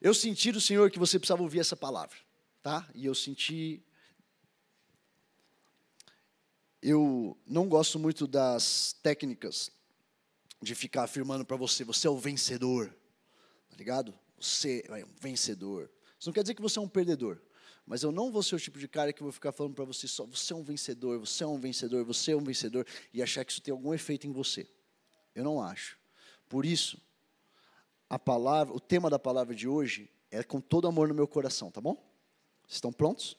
Eu senti do Senhor que você precisava ouvir essa palavra, tá? E eu senti. Eu não gosto muito das técnicas de ficar afirmando para você, você é o vencedor, tá ligado? Você é um vencedor. Isso não quer dizer que você é um perdedor. Mas eu não vou ser o tipo de cara que vou ficar falando para você só, você é um vencedor, você é um vencedor, você é um vencedor, e achar que isso tem algum efeito em você. Eu não acho. Por isso, a palavra, o tema da palavra de hoje é com todo amor no meu coração, tá bom? Estão prontos?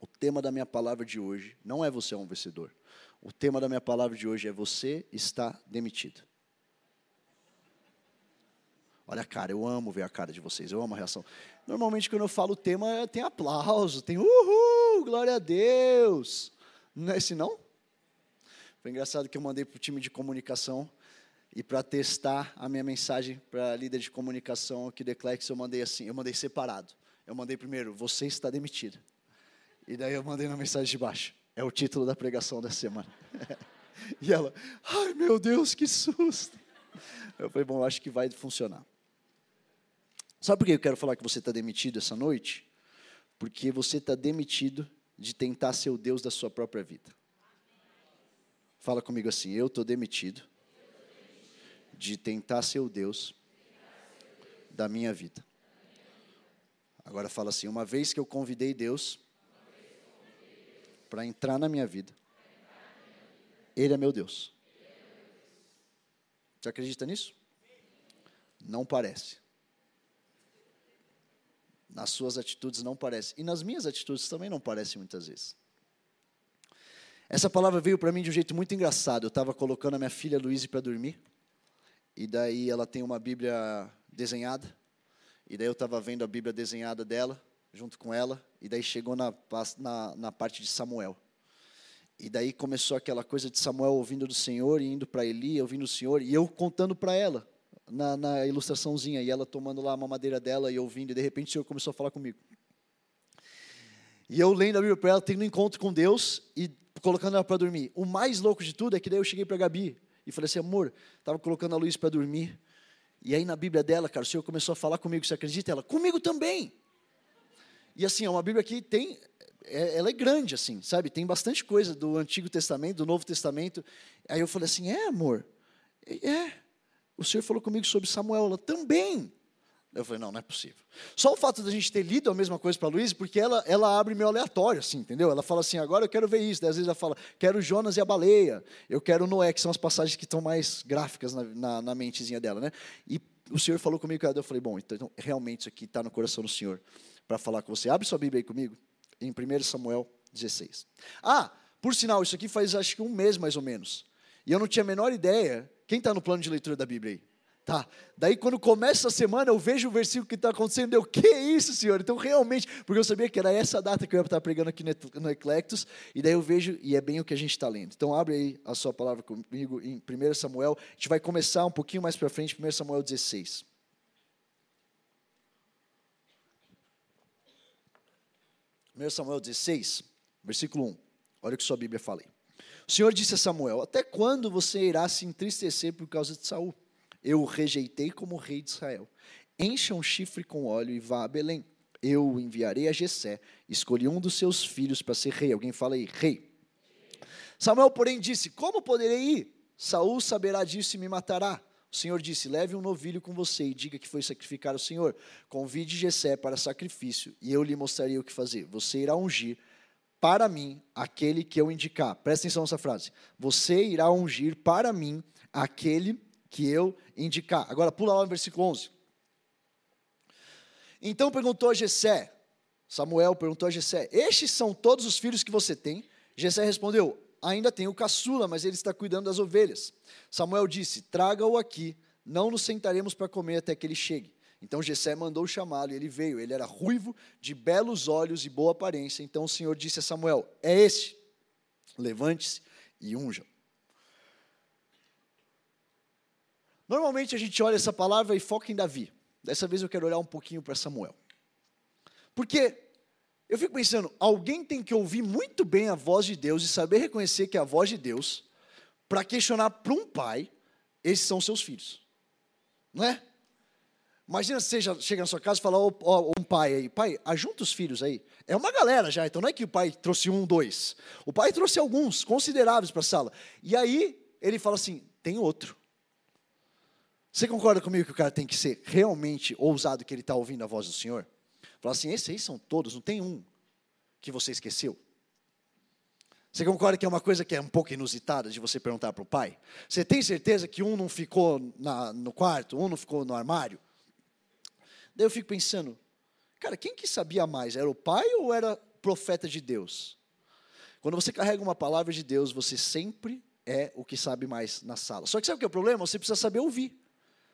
O tema da minha palavra de hoje não é você é um vencedor. O tema da minha palavra de hoje é você está demitido. Olha a cara, eu amo ver a cara de vocês, eu amo a reação. Normalmente quando eu falo o tema tem aplauso, tem uhul, glória a Deus. Não é assim não? Foi engraçado que eu mandei para o time de comunicação e para testar a minha mensagem para a líder de comunicação aqui do Eclex, eu mandei assim, eu mandei separado. Eu mandei primeiro, você está demitido. E daí eu mandei na mensagem de baixo. É o título da pregação da semana. e ela, ai meu Deus, que susto. Eu falei, bom, acho que vai funcionar. Sabe por que eu quero falar que você está demitido essa noite? Porque você está demitido de tentar ser o Deus da sua própria vida. Fala comigo assim, eu estou demitido de tentar ser o Deus da minha vida. Agora fala assim: uma vez que eu convidei Deus para entrar na minha vida, Ele é meu Deus. Você acredita nisso? Não parece. Nas suas atitudes não parece. E nas minhas atitudes também não parece muitas vezes. Essa palavra veio para mim de um jeito muito engraçado. Eu estava colocando a minha filha Luísa para dormir. E daí ela tem uma Bíblia desenhada. E daí eu estava vendo a Bíblia desenhada dela, junto com ela. E daí chegou na, na, na parte de Samuel. E daí começou aquela coisa de Samuel ouvindo do Senhor e indo para Eli, ouvindo o Senhor, e eu contando para ela, na, na, ilustraçãozinha, e ela tomando lá a mamadeira dela e ouvindo, e de repente o Senhor começou a falar comigo. E eu lendo a Bíblia para ela, tendo um encontro com Deus e colocando ela para dormir. O mais louco de tudo é que daí eu cheguei para Gabi, e falei assim, amor, estava colocando a Luiz para dormir. E aí na Bíblia dela, cara, o Senhor começou a falar comigo, você acredita? Ela, comigo também. E assim, é uma Bíblia que tem, é, ela é grande, assim, sabe? Tem bastante coisa do Antigo Testamento, do Novo Testamento. Aí eu falei assim, é amor, é. O Senhor falou comigo sobre Samuel, ela também. Eu falei, não, não é possível. Só o fato da gente ter lido a mesma coisa para a Luísa, porque ela, ela abre meio aleatório, assim, entendeu? Ela fala assim, agora eu quero ver isso. Daí, às vezes ela fala, quero Jonas e a baleia. Eu quero Noé, que são as passagens que estão mais gráficas na, na, na mentezinha dela, né? E o Senhor falou comigo, eu falei, bom, então realmente isso aqui está no coração do Senhor para falar com você. Abre sua Bíblia aí comigo, em 1 Samuel 16. Ah, por sinal, isso aqui faz acho que um mês mais ou menos. E eu não tinha a menor ideia. Quem está no plano de leitura da Bíblia aí? Tá. Daí quando começa a semana, eu vejo o versículo que está acontecendo, eu, que isso, Senhor? Então realmente, porque eu sabia que era essa data que eu ia estar pregando aqui no Eclectus, e daí eu vejo, e é bem o que a gente está lendo. Então abre aí a sua palavra comigo em 1 Samuel, a gente vai começar um pouquinho mais para frente, 1 Samuel 16. Primeiro Samuel 16, versículo 1. Olha o que sua Bíblia fala aí. O Senhor disse a Samuel: Até quando você irá se entristecer por causa de Saul? Eu o rejeitei como rei de Israel. Encha um chifre com óleo e vá a Belém. Eu o enviarei a Jessé. Escolhi um dos seus filhos para ser rei. Alguém fala aí, rei. Samuel, porém, disse: Como poderei ir? Saul saberá disso e me matará. O Senhor disse: Leve um novilho com você e diga que foi sacrificar o Senhor. Convide Jessé para sacrifício e eu lhe mostrarei o que fazer. Você irá ungir para mim aquele que eu indicar. Presta atenção nessa frase. Você irá ungir para mim aquele que eu indicar. Agora pula lá no versículo 11. Então perguntou a Jessé, Samuel perguntou a Jessé, estes são todos os filhos que você tem? Jessé respondeu, ainda tenho o caçula, mas ele está cuidando das ovelhas. Samuel disse, traga-o aqui, não nos sentaremos para comer até que ele chegue. Então Jessé mandou chamá-lo e ele veio. Ele era ruivo, de belos olhos e boa aparência. Então o Senhor disse a Samuel: É este. Levante-se e unja. Normalmente a gente olha essa palavra e foca em Davi. Dessa vez eu quero olhar um pouquinho para Samuel. Porque eu fico pensando, alguém tem que ouvir muito bem a voz de Deus e saber reconhecer que é a voz de Deus para questionar para um pai, esses são seus filhos. Não é? Imagina você chega na sua casa e fala, ó, um pai aí, pai, ajunta os filhos aí. É uma galera já, então não é que o pai trouxe um, dois. O pai trouxe alguns, consideráveis para a sala. E aí ele fala assim, tem outro. Você concorda comigo que o cara tem que ser realmente ousado que ele está ouvindo a voz do Senhor? Fala assim, esses aí são todos, não tem um que você esqueceu. Você concorda que é uma coisa que é um pouco inusitada de você perguntar para o pai? Você tem certeza que um não ficou na, no quarto, um não ficou no armário? Daí eu fico pensando, cara, quem que sabia mais? Era o pai ou era profeta de Deus? Quando você carrega uma palavra de Deus, você sempre é o que sabe mais na sala. Só que sabe o que é o problema? Você precisa saber ouvir.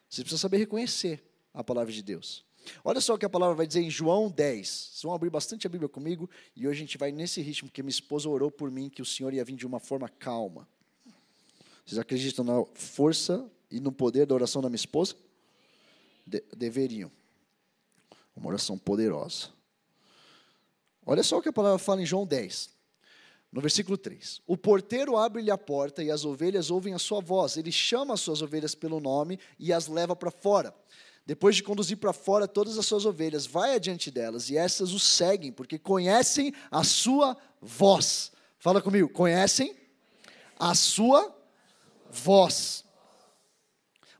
Você precisa saber reconhecer a palavra de Deus. Olha só o que a palavra vai dizer em João 10. Vocês vão abrir bastante a Bíblia comigo e hoje a gente vai nesse ritmo, porque minha esposa orou por mim que o Senhor ia vir de uma forma calma. Vocês acreditam na força e no poder da oração da minha esposa? De deveriam. Uma oração poderosa. Olha só o que a palavra fala em João 10, no versículo 3. O porteiro abre-lhe a porta e as ovelhas ouvem a sua voz. Ele chama as suas ovelhas pelo nome e as leva para fora. Depois de conduzir para fora todas as suas ovelhas, vai adiante delas e essas o seguem, porque conhecem a sua voz. Fala comigo, conhecem a sua voz.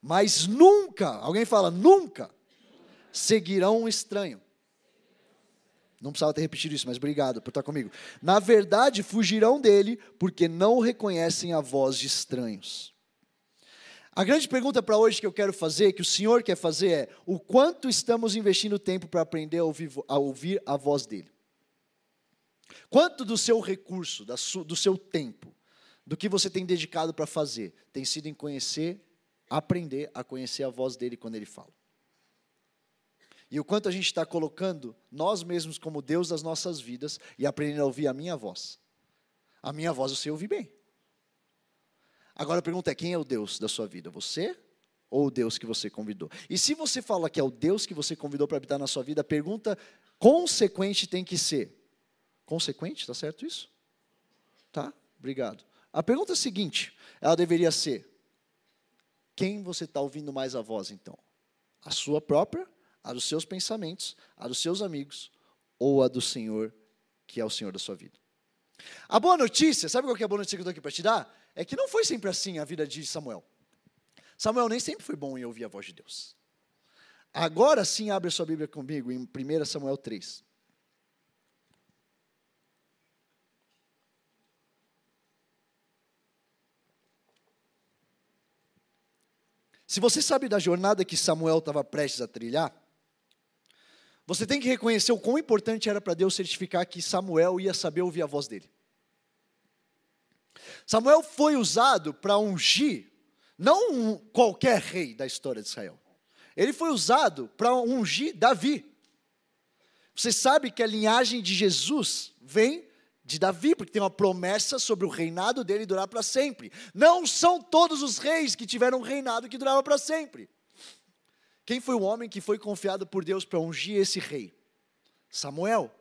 Mas nunca, alguém fala, nunca seguirão um estranho. Não precisava ter repetido isso, mas obrigado por estar comigo. Na verdade, fugirão dele, porque não reconhecem a voz de estranhos. A grande pergunta para hoje que eu quero fazer, que o Senhor quer fazer, é: o quanto estamos investindo tempo para aprender a ouvir, a ouvir, a voz dele? Quanto do seu recurso, do seu tempo, do que você tem dedicado para fazer, tem sido em conhecer, aprender a conhecer a voz dele quando ele fala? E o quanto a gente está colocando nós mesmos como Deus das nossas vidas e aprendendo a ouvir a minha voz. A minha voz você ouve bem. Agora a pergunta é: quem é o Deus da sua vida? Você ou o Deus que você convidou? E se você fala que é o Deus que você convidou para habitar na sua vida, a pergunta consequente tem que ser: consequente? Está certo isso? Tá? Obrigado. A pergunta seguinte: ela deveria ser: quem você está ouvindo mais a voz então? A sua própria a dos seus pensamentos, a dos seus amigos ou a do Senhor, que é o Senhor da sua vida. A boa notícia, sabe qual é a boa notícia que eu estou aqui para te dar? É que não foi sempre assim a vida de Samuel. Samuel nem sempre foi bom em ouvir a voz de Deus. Agora sim, abre a sua Bíblia comigo em 1 Samuel 3. Se você sabe da jornada que Samuel estava prestes a trilhar, você tem que reconhecer o quão importante era para Deus certificar que Samuel ia saber ouvir a voz dele. Samuel foi usado para ungir, não um qualquer rei da história de Israel. Ele foi usado para ungir Davi. Você sabe que a linhagem de Jesus vem de Davi, porque tem uma promessa sobre o reinado dele durar para sempre. Não são todos os reis que tiveram um reinado que durava para sempre. Quem foi o homem que foi confiado por Deus para ungir esse rei? Samuel.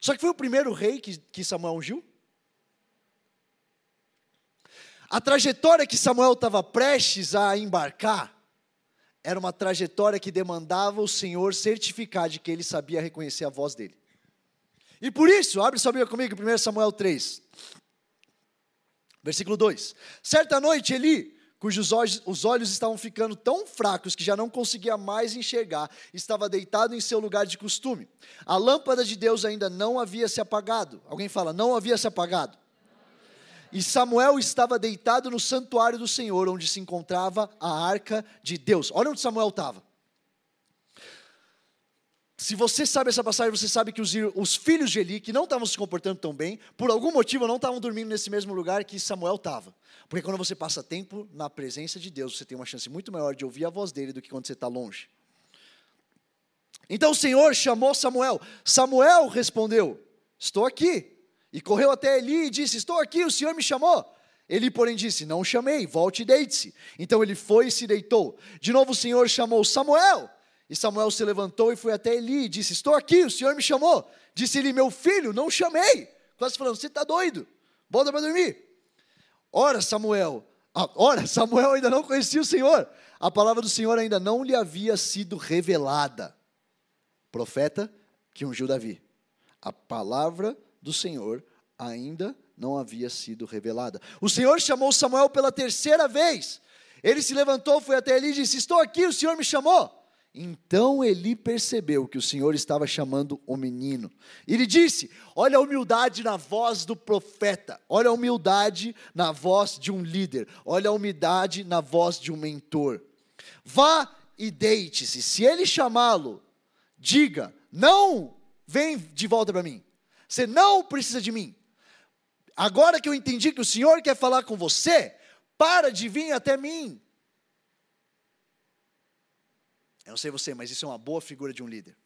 Só que foi o primeiro rei que, que Samuel ungiu? A trajetória que Samuel estava prestes a embarcar era uma trajetória que demandava o Senhor certificar de que ele sabia reconhecer a voz dele. E por isso, abre sua Bíblia comigo, 1 Samuel 3, versículo 2. Certa noite, Eli cujos olhos, os olhos estavam ficando tão fracos que já não conseguia mais enxergar, estava deitado em seu lugar de costume. A lâmpada de Deus ainda não havia se apagado. Alguém fala, não havia se apagado. E Samuel estava deitado no santuário do Senhor, onde se encontrava a arca de Deus. Olha onde Samuel estava. Se você sabe essa passagem, você sabe que os, os, filhos de Eli, que não estavam se comportando tão bem, por algum motivo não estavam dormindo nesse mesmo lugar que Samuel estava. Porque quando você passa tempo na presença de Deus, você tem uma chance muito maior de ouvir a voz dele do que quando você está longe. Então o Senhor chamou Samuel. Samuel respondeu: Estou aqui. E correu até Eli e disse: Estou aqui, o Senhor me chamou. Ele, porém, disse: Não chamei, volte e deite-se. Então ele foi e se deitou. De novo o Senhor chamou Samuel. E Samuel se levantou e foi até Eli e disse: Estou aqui, o Senhor me chamou. Disse ele: Meu filho, não chamei. Quase falando: Você está doido, volta para dormir. Ora, Samuel ora, Samuel ainda não conhecia o Senhor. A palavra do Senhor ainda não lhe havia sido revelada. Profeta que ungiu Davi. A palavra do Senhor ainda não havia sido revelada. O Senhor chamou Samuel pela terceira vez. Ele se levantou, foi até ele e disse: Estou aqui, o Senhor me chamou. Então ele percebeu que o Senhor estava chamando o menino. E ele disse: Olha a humildade na voz do profeta, olha a humildade na voz de um líder, olha a humildade na voz de um mentor. Vá e deite-se. Se ele chamá-lo, diga: Não, vem de volta para mim. Você não precisa de mim. Agora que eu entendi que o Senhor quer falar com você, para de vir até mim. Eu não sei você, mas isso é uma boa figura de um líder.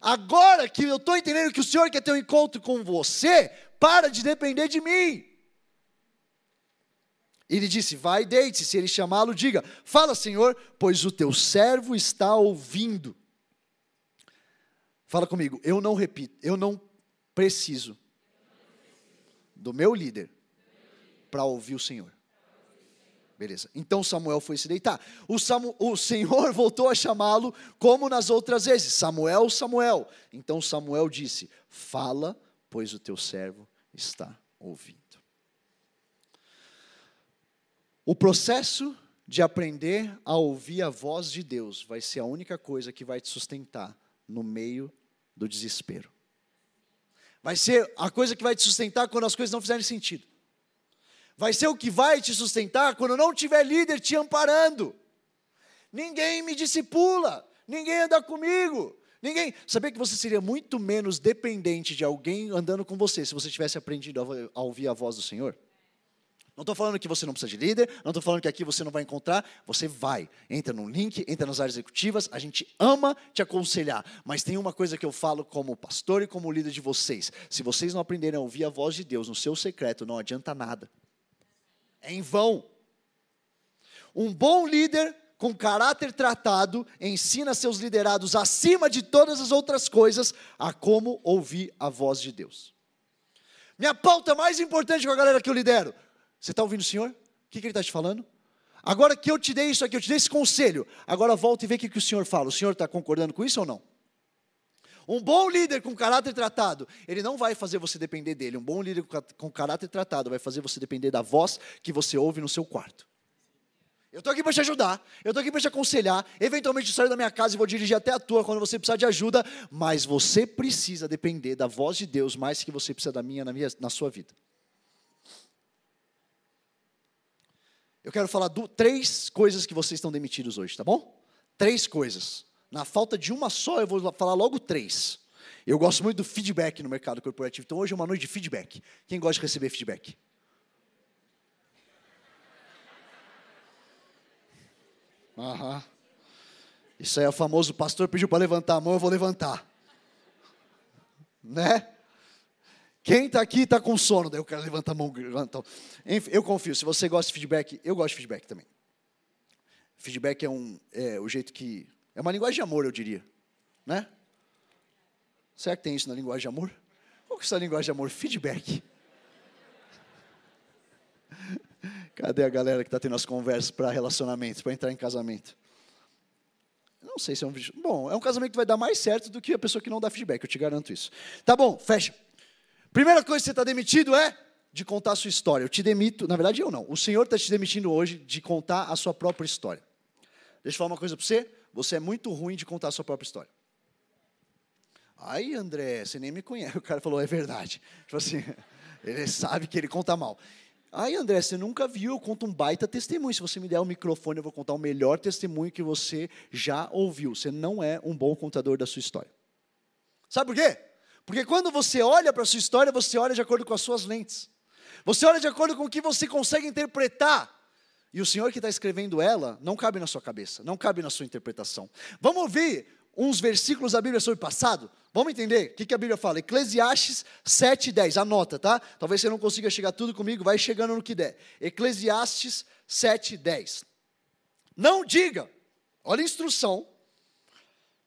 Agora que eu estou entendendo que o Senhor quer ter um encontro com você, para de depender de mim. Ele disse: Vai, deite-se. Se ele chamá-lo, diga: Fala, Senhor, pois o teu servo está ouvindo. Fala comigo, eu não repito, eu não preciso do meu líder para ouvir o Senhor. Beleza. Então Samuel foi se deitar. O, Samu, o Senhor voltou a chamá-lo como nas outras vezes: Samuel, Samuel. Então Samuel disse: Fala, pois o teu servo está ouvindo. O processo de aprender a ouvir a voz de Deus vai ser a única coisa que vai te sustentar no meio do desespero. Vai ser a coisa que vai te sustentar quando as coisas não fizerem sentido vai ser o que vai te sustentar quando não tiver líder te amparando. Ninguém me discipula, ninguém anda comigo, ninguém. Sabia que você seria muito menos dependente de alguém andando com você se você tivesse aprendido a ouvir a voz do Senhor? Não estou falando que você não precisa de líder, não estou falando que aqui você não vai encontrar, você vai. Entra no link, entra nas áreas executivas, a gente ama te aconselhar, mas tem uma coisa que eu falo como pastor e como líder de vocês: se vocês não aprenderem a ouvir a voz de Deus no seu secreto, não adianta nada é em vão. Um bom líder com caráter tratado ensina seus liderados, acima de todas as outras coisas, a como ouvir a voz de Deus. Minha pauta mais importante com a galera que eu lidero. Você está ouvindo o Senhor? O que, que ele está te falando? Agora que eu te dei isso aqui, eu te dei esse conselho, agora volta e vê o que, que o Senhor fala. O Senhor está concordando com isso ou não? Um bom líder com caráter tratado, ele não vai fazer você depender dele. Um bom líder com caráter tratado vai fazer você depender da voz que você ouve no seu quarto. Eu estou aqui para te ajudar, eu estou aqui para te aconselhar. Eventualmente eu saio da minha casa e vou dirigir até a tua quando você precisar de ajuda, mas você precisa depender da voz de Deus mais que você precisa da minha na, minha, na sua vida. Eu quero falar do, três coisas que vocês estão demitidos hoje, tá bom? Três coisas. Na falta de uma só, eu vou falar logo três. Eu gosto muito do feedback no mercado corporativo. Então hoje é uma noite de feedback. Quem gosta de receber feedback? Aham. Isso aí é o famoso pastor pediu para levantar a mão, eu vou levantar. Né? Quem está aqui está com sono, daí eu quero levantar a mão. Então, enfim, eu confio. Se você gosta de feedback, eu gosto de feedback também. Feedback é, um, é o jeito que é uma linguagem de amor, eu diria. Né? Será que tem isso na linguagem de amor? Qual que é essa linguagem de amor? Feedback. Cadê a galera que está tendo as conversas para relacionamentos, para entrar em casamento? Não sei se é um. Bom, é um casamento que vai dar mais certo do que a pessoa que não dá feedback, eu te garanto isso. Tá bom, fecha. Primeira coisa que você está demitido é de contar a sua história. Eu te demito, na verdade eu não. O Senhor está te demitindo hoje de contar a sua própria história. Deixa eu falar uma coisa para você. Você é muito ruim de contar a sua própria história. Aí, André, você nem me conhece. O cara falou, é verdade. Tipo assim, ele sabe que ele conta mal. Aí, André, você nunca viu, eu conto um baita testemunho. Se você me der o microfone, eu vou contar o melhor testemunho que você já ouviu. Você não é um bom contador da sua história. Sabe por quê? Porque quando você olha para a sua história, você olha de acordo com as suas lentes. Você olha de acordo com o que você consegue interpretar. E o Senhor que está escrevendo ela não cabe na sua cabeça, não cabe na sua interpretação. Vamos ouvir uns versículos da Bíblia sobre o passado? Vamos entender o que, a Bíblia fala? Eclesiastes 7,10. Anota, tá? Talvez você não consiga chegar tudo comigo, vai chegando no que der. Eclesiastes 7,10. Não diga, olha a instrução,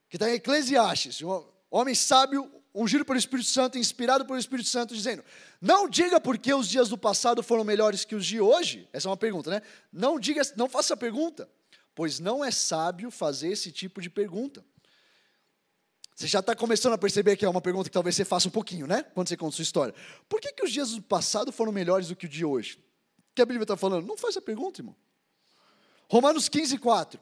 que está em Eclesiastes, um homem sábio ungido pelo Espírito Santo, inspirado pelo Espírito Santo, dizendo: Não diga porque os dias do passado foram melhores que os de hoje. Essa é uma pergunta, né? Não diga, não faça a pergunta, pois não é sábio fazer esse tipo de pergunta. Você já está começando a perceber que é uma pergunta que talvez você faça um pouquinho, né? Quando você conta sua história. Por que, que os dias do passado foram melhores do que o de hoje? O que a Bíblia está falando? Não faz a pergunta, irmão. Romanos 15, 4.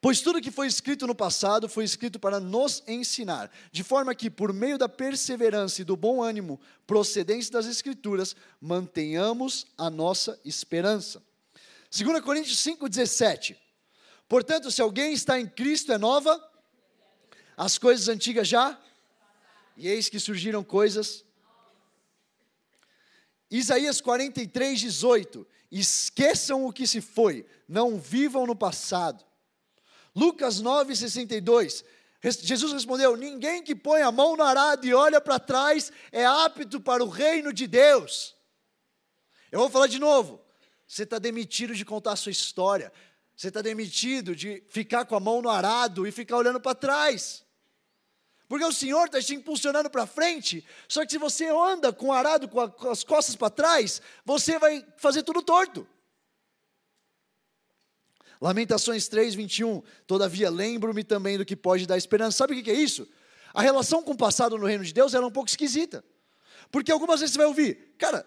Pois tudo que foi escrito no passado foi escrito para nos ensinar, de forma que, por meio da perseverança e do bom ânimo procedentes das Escrituras, mantenhamos a nossa esperança. 2 Coríntios 5,17. Portanto, se alguém está em Cristo, é nova, as coisas antigas já, e eis que surgiram coisas. Isaías 43, 18. Esqueçam o que se foi, não vivam no passado Lucas 9, 62. Jesus respondeu: Ninguém que põe a mão no arado e olha para trás é apto para o reino de Deus. Eu vou falar de novo. Você está demitido de contar a sua história. Você está demitido de ficar com a mão no arado e ficar olhando para trás. Porque o Senhor está te impulsionando para frente. Só que se você anda com o arado com, com as costas para trás, você vai fazer tudo torto. Lamentações 3, 21. Todavia, lembro-me também do que pode dar esperança. Sabe o que é isso? A relação com o passado no reino de Deus era um pouco esquisita. Porque algumas vezes você vai ouvir, cara,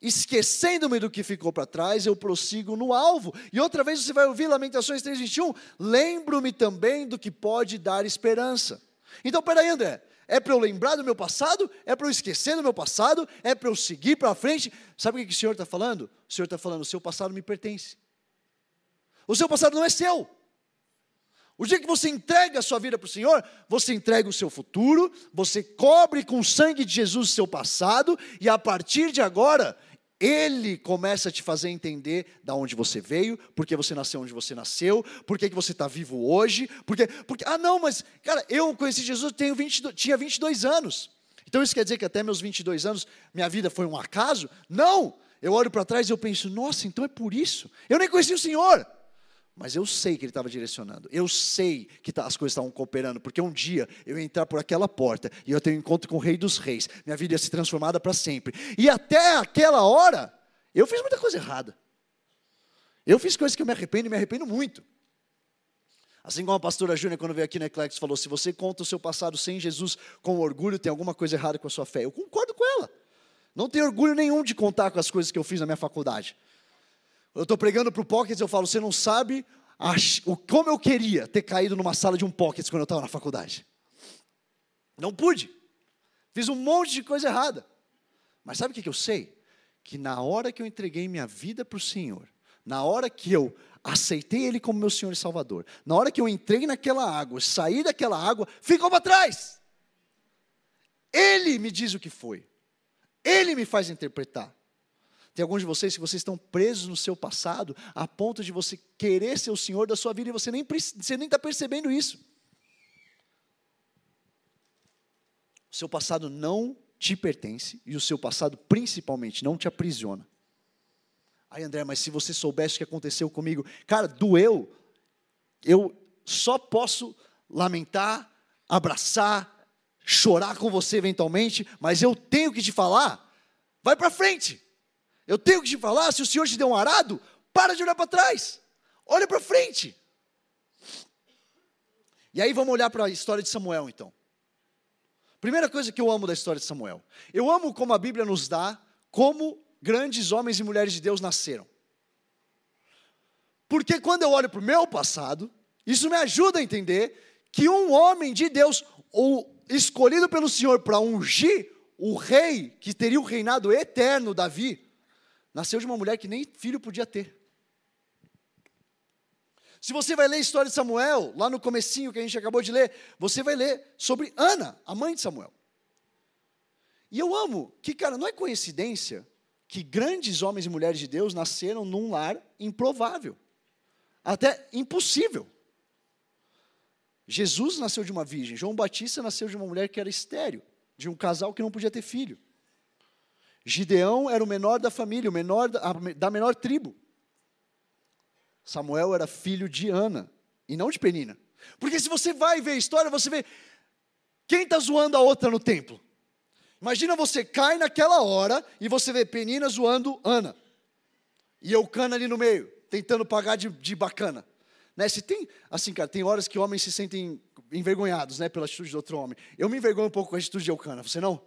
esquecendo-me do que ficou para trás, eu prossigo no alvo. E outra vez você vai ouvir Lamentações 3, 21. Lembro-me também do que pode dar esperança. Então, peraí, André. É para eu lembrar do meu passado? É para eu esquecer do meu passado? É para eu seguir para frente? Sabe o que o Senhor está falando? O Senhor está falando: o seu passado me pertence. O seu passado não é seu. O dia que você entrega a sua vida para o Senhor, você entrega o seu futuro, você cobre com o sangue de Jesus o seu passado, e a partir de agora, Ele começa a te fazer entender da onde você veio, porque você nasceu onde você nasceu, por que você está vivo hoje, porque, porque, ah não, mas, cara, eu conheci Jesus, tenho 22, tinha 22 anos, então isso quer dizer que até meus 22 anos, minha vida foi um acaso? Não! Eu olho para trás e eu penso, nossa, então é por isso, eu nem conheci o Senhor, mas eu sei que ele estava direcionando. Eu sei que tá, as coisas estavam cooperando, porque um dia eu ia entrar por aquela porta e eu tenho um encontro com o Rei dos Reis. Minha vida ia ser transformada para sempre. E até aquela hora, eu fiz muita coisa errada. Eu fiz coisas que eu me arrependo e me arrependo muito. Assim como a pastora Júnia, quando veio aqui na Eclex, falou: se você conta o seu passado sem Jesus com orgulho, tem alguma coisa errada com a sua fé. Eu concordo com ela. Não tenho orgulho nenhum de contar com as coisas que eu fiz na minha faculdade. Eu estou pregando para o Pockets, eu falo, você não sabe como eu queria ter caído numa sala de um Pockets quando eu estava na faculdade. Não pude. Fiz um monte de coisa errada. Mas sabe o que eu sei? Que na hora que eu entreguei minha vida para o Senhor, na hora que eu aceitei Ele como meu Senhor e Salvador, na hora que eu entrei naquela água, saí daquela água, ficou para trás. Ele me diz o que foi. Ele me faz interpretar. Tem alguns de vocês que vocês estão presos no seu passado, a ponto de você querer ser o Senhor da sua vida e você nem você nem está percebendo isso. O seu passado não te pertence e o seu passado principalmente não te aprisiona. Aí André, mas se você soubesse o que aconteceu comigo, cara, doeu. Eu só posso lamentar, abraçar, chorar com você eventualmente, mas eu tenho que te falar. Vai para frente. Eu tenho que te falar, se o Senhor te deu um arado, para de olhar para trás. Olha para frente. E aí vamos olhar para a história de Samuel, então. Primeira coisa que eu amo da história de Samuel. Eu amo como a Bíblia nos dá como grandes homens e mulheres de Deus nasceram. Porque quando eu olho para o meu passado, isso me ajuda a entender que um homem de Deus, ou escolhido pelo Senhor para ungir o rei que teria o reinado eterno, Davi, Nasceu de uma mulher que nem filho podia ter. Se você vai ler a história de Samuel, lá no comecinho que a gente acabou de ler, você vai ler sobre Ana, a mãe de Samuel. E eu amo que, cara, não é coincidência que grandes homens e mulheres de Deus nasceram num lar improvável, até impossível. Jesus nasceu de uma virgem, João Batista nasceu de uma mulher que era estéreo, de um casal que não podia ter filho. Gideão era o menor da família, o menor da, menor tribo. Samuel era filho de Ana e não de Penina. Porque se você vai ver a história, você vê Quem está zoando a outra no templo? Imagina você cai naquela hora e você vê Penina zoando Ana. E Eucana ali no meio, tentando pagar de, de bacana. Né? Se tem, assim, cara, tem horas que homens se sentem envergonhados, né, pela atitude do outro homem. Eu me envergonho um pouco com a atitude de Eucana, você não?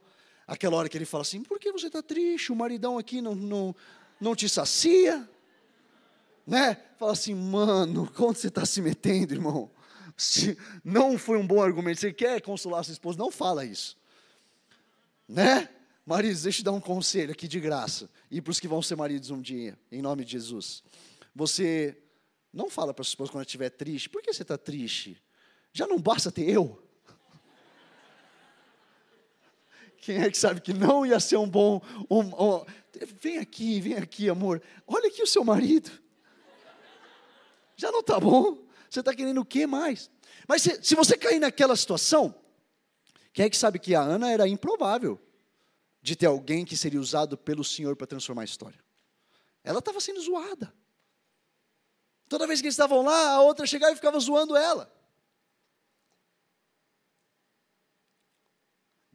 Aquela hora que ele fala assim, por que você está triste? O maridão aqui não, não, não te sacia? Né? Fala assim, mano, onde você está se metendo, irmão? Se não foi um bom argumento, você quer consolar sua esposa, não fala isso. Né? Maridos, deixa eu dar um conselho aqui de graça. E para os que vão ser maridos um dia, em nome de Jesus. Você não fala para sua esposa quando estiver triste. Por que você está triste? Já não basta ter eu? Quem é que sabe que não ia ser um bom. Um, um, vem aqui, vem aqui, amor. Olha aqui o seu marido. Já não está bom? Você está querendo o que mais? Mas se, se você cair naquela situação, quem é que sabe que a Ana era improvável de ter alguém que seria usado pelo Senhor para transformar a história? Ela estava sendo zoada. Toda vez que eles estavam lá, a outra chegava e ficava zoando ela.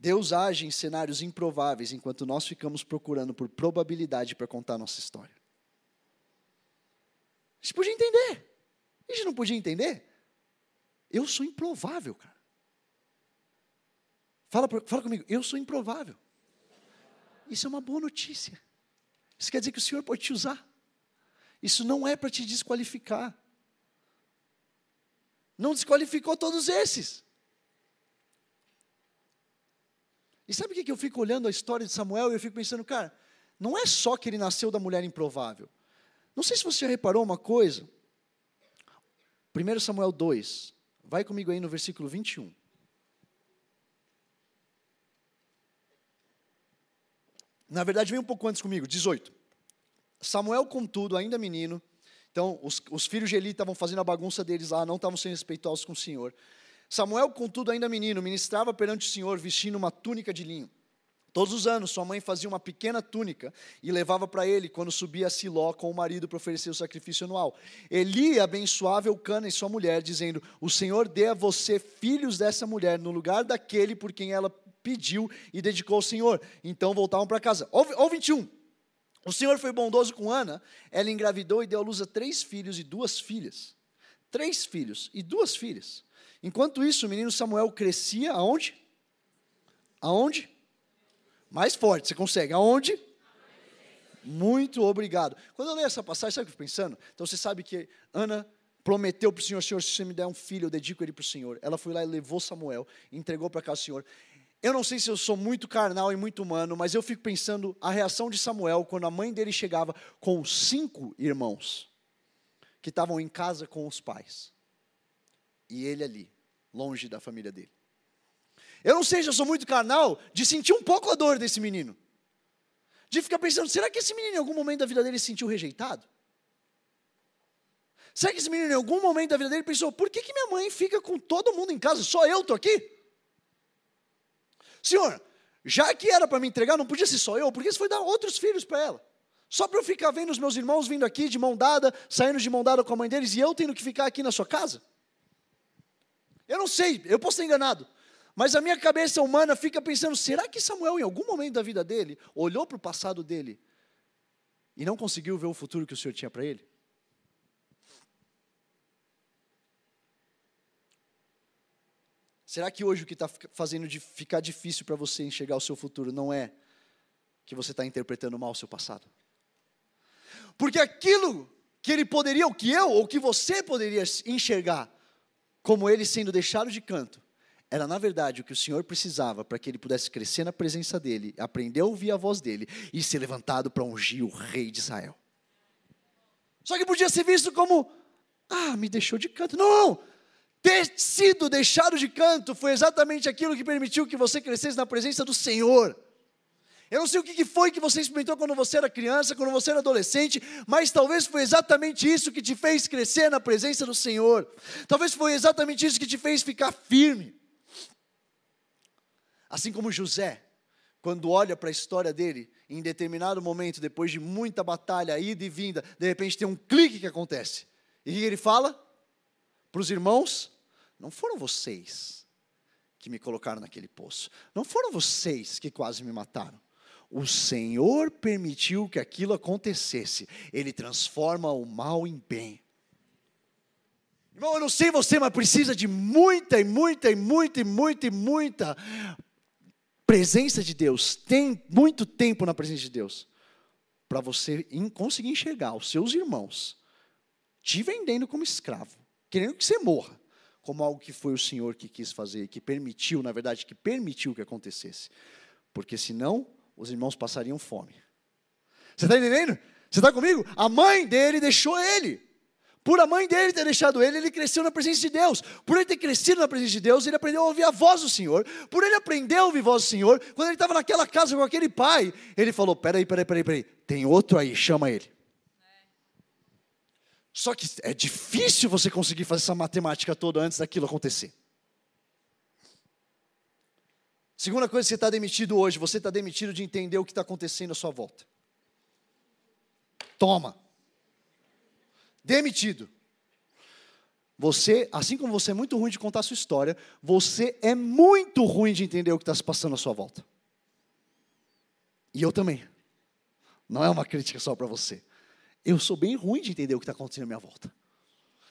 Deus age em cenários improváveis enquanto nós ficamos procurando por probabilidade para contar nossa história. A gente podia entender. A gente não podia entender. Eu sou improvável, cara. Fala, fala comigo, eu sou improvável. Isso é uma boa notícia. Isso quer dizer que o Senhor pode te usar. Isso não é para te desqualificar. Não desqualificou todos esses. E sabe o que eu fico olhando a história de Samuel e eu fico pensando, cara, não é só que ele nasceu da mulher improvável. Não sei se você já reparou uma coisa. 1 Samuel 2, vai comigo aí no versículo 21. Na verdade, vem um pouco antes comigo, 18. Samuel, contudo, ainda menino, então os, os filhos de Eli estavam fazendo a bagunça deles lá, não estavam sendo respeitosos com o Senhor. Samuel, contudo, ainda menino, ministrava perante o Senhor vestindo uma túnica de linho. Todos os anos, sua mãe fazia uma pequena túnica e levava para ele quando subia a Siló com o marido para oferecer o sacrifício anual. Eli abençoava Eucana e sua mulher, dizendo: O Senhor dê a você filhos dessa mulher no lugar daquele por quem ela pediu e dedicou ao Senhor. Então voltavam para casa. Ou 21. O Senhor foi bondoso com Ana, ela engravidou e deu à luz a três filhos e duas filhas. Três filhos e duas filhas. Enquanto isso, o menino Samuel crescia aonde? Aonde? Mais forte, você consegue. Aonde? Muito obrigado. Quando eu leio essa passagem, sabe o que eu estou pensando? Então você sabe que Ana prometeu para o Senhor, Senhor, se você me der um filho, eu dedico ele para o Senhor. Ela foi lá e levou Samuel, entregou para cá o Senhor. Eu não sei se eu sou muito carnal e muito humano, mas eu fico pensando a reação de Samuel quando a mãe dele chegava com cinco irmãos que estavam em casa com os pais. E ele ali, longe da família dele. Eu não sei se eu sou muito carnal de sentir um pouco a dor desse menino. De ficar pensando, será que esse menino em algum momento da vida dele se sentiu rejeitado? Será que esse menino em algum momento da vida dele pensou, por que, que minha mãe fica com todo mundo em casa, só eu estou aqui? Senhor, já que era para me entregar, não podia ser só eu, porque isso foi dar outros filhos para ela. Só para eu ficar vendo os meus irmãos vindo aqui de mão dada, saindo de mão dada com a mãe deles, e eu tendo que ficar aqui na sua casa? Eu não sei, eu posso ser enganado. Mas a minha cabeça humana fica pensando: será que Samuel, em algum momento da vida dele, olhou para o passado dele e não conseguiu ver o futuro que o Senhor tinha para ele? Será que hoje o que está fazendo ficar difícil para você enxergar o seu futuro não é que você está interpretando mal o seu passado? Porque aquilo que ele poderia, ou que eu, ou que você poderia enxergar como ele sendo deixado de canto, era na verdade o que o Senhor precisava para que ele pudesse crescer na presença dele, aprender a ouvir a voz dele e ser levantado para ungir o rei de Israel. Só que podia ser visto como, ah, me deixou de canto. Não, ter sido deixado de canto foi exatamente aquilo que permitiu que você crescesse na presença do Senhor. Eu não sei o que foi que você experimentou quando você era criança, quando você era adolescente, mas talvez foi exatamente isso que te fez crescer na presença do Senhor. Talvez foi exatamente isso que te fez ficar firme. Assim como José, quando olha para a história dele, em determinado momento, depois de muita batalha, ida e vinda, de repente tem um clique que acontece. E ele fala? Para os irmãos: não foram vocês que me colocaram naquele poço. Não foram vocês que quase me mataram. O Senhor permitiu que aquilo acontecesse. Ele transforma o mal em bem. Irmão, eu não sei você, mas precisa de muita e muita e muita e muita e muita presença de Deus. Tem muito tempo na presença de Deus para você conseguir enxergar os seus irmãos te vendendo como escravo, querendo que você morra, como algo que foi o Senhor que quis fazer, que permitiu, na verdade, que permitiu que acontecesse. Porque senão os irmãos passariam fome. Você está entendendo? Você está comigo? A mãe dele deixou ele. Por a mãe dele ter deixado ele, ele cresceu na presença de Deus. Por ele ter crescido na presença de Deus, ele aprendeu a ouvir a voz do Senhor. Por ele aprender a ouvir a voz do Senhor, quando ele estava naquela casa com aquele pai, ele falou: peraí, peraí, peraí, peraí, tem outro aí, chama ele. Só que é difícil você conseguir fazer essa matemática toda antes daquilo acontecer. Segunda coisa, você está demitido hoje, você está demitido de entender o que está acontecendo à sua volta. Toma. Demitido. Você, assim como você é muito ruim de contar a sua história, você é muito ruim de entender o que está se passando à sua volta. E eu também. Não é uma crítica só para você. Eu sou bem ruim de entender o que está acontecendo à minha volta.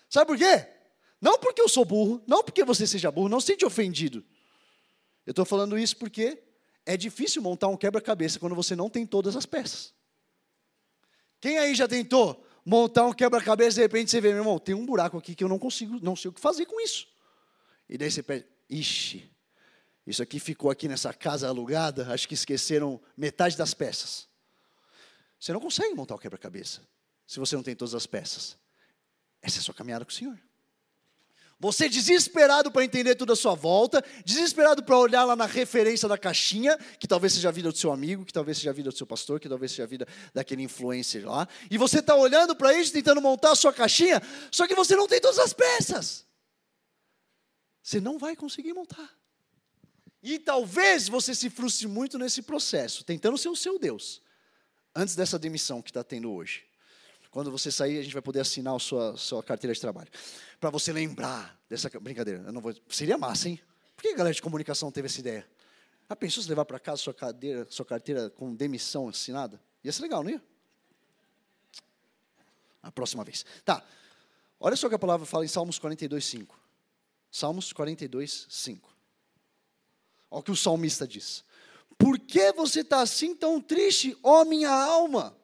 Sabe por quê? Não porque eu sou burro, não porque você seja burro, não se sente ofendido. Eu estou falando isso porque é difícil montar um quebra-cabeça quando você não tem todas as peças. Quem aí já tentou montar um quebra-cabeça, de repente você vê, meu irmão, tem um buraco aqui que eu não consigo, não sei o que fazer com isso. E daí você pede, ixi, isso aqui ficou aqui nessa casa alugada, acho que esqueceram metade das peças. Você não consegue montar o quebra-cabeça se você não tem todas as peças. Essa é a sua caminhada com o Senhor. Você desesperado para entender tudo à sua volta, desesperado para olhar lá na referência da caixinha, que talvez seja a vida do seu amigo, que talvez seja a vida do seu pastor, que talvez seja a vida daquele influencer lá, e você está olhando para isso, tentando montar a sua caixinha, só que você não tem todas as peças. Você não vai conseguir montar. E talvez você se frustre muito nesse processo, tentando ser o seu Deus, antes dessa demissão que está tendo hoje. Quando você sair, a gente vai poder assinar a sua, sua carteira de trabalho. Para você lembrar dessa brincadeira. Eu não vou, seria massa, hein? Por que a galera de comunicação teve essa ideia? Ah, pensou se levar para casa sua, cadeira, sua carteira com demissão assinada? Ia ser legal, não ia? A próxima vez. Tá. Olha só o que a palavra fala em Salmos 42, 5. Salmos 42, 5. Olha o que o salmista diz. Por que você está assim tão triste, ó minha alma?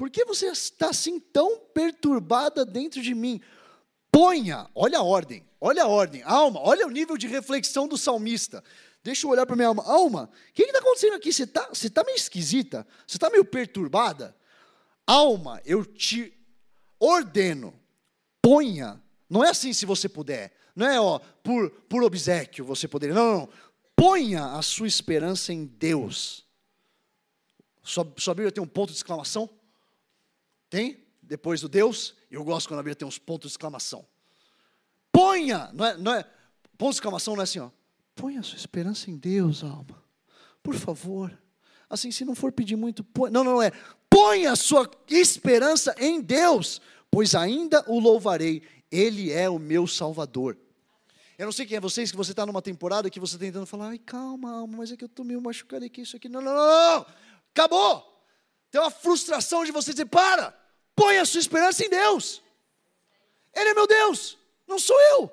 Por que você está assim tão perturbada dentro de mim? Ponha, olha a ordem, olha a ordem, alma, olha o nível de reflexão do salmista. Deixa eu olhar para minha alma. Alma, o que está acontecendo aqui? Você está você tá meio esquisita? Você está meio perturbada? Alma, eu te ordeno, ponha. Não é assim se você puder. Não é ó, por, por obsequio você poderia. Não, não, não. Ponha a sua esperança em Deus. Sua, sua Bíblia tem um ponto de exclamação? Tem? Depois do Deus, eu gosto quando a Bíblia tem uns pontos de exclamação. Ponha, não é, não é, ponto de exclamação não é assim, ó. Ponha a sua esperança em Deus, alma. Por favor. Assim, se não for pedir muito, põe, não, não é. Ponha a sua esperança em Deus, pois ainda o louvarei. Ele é o meu Salvador. Eu não sei quem é vocês, que você está numa temporada que você está tentando falar, ai, calma, alma, mas é que eu estou meio machucado aqui, isso aqui. Não, não, não, não. Acabou. Tem uma frustração de você dizer, para. Põe a sua esperança em Deus. Ele é meu Deus, não sou eu.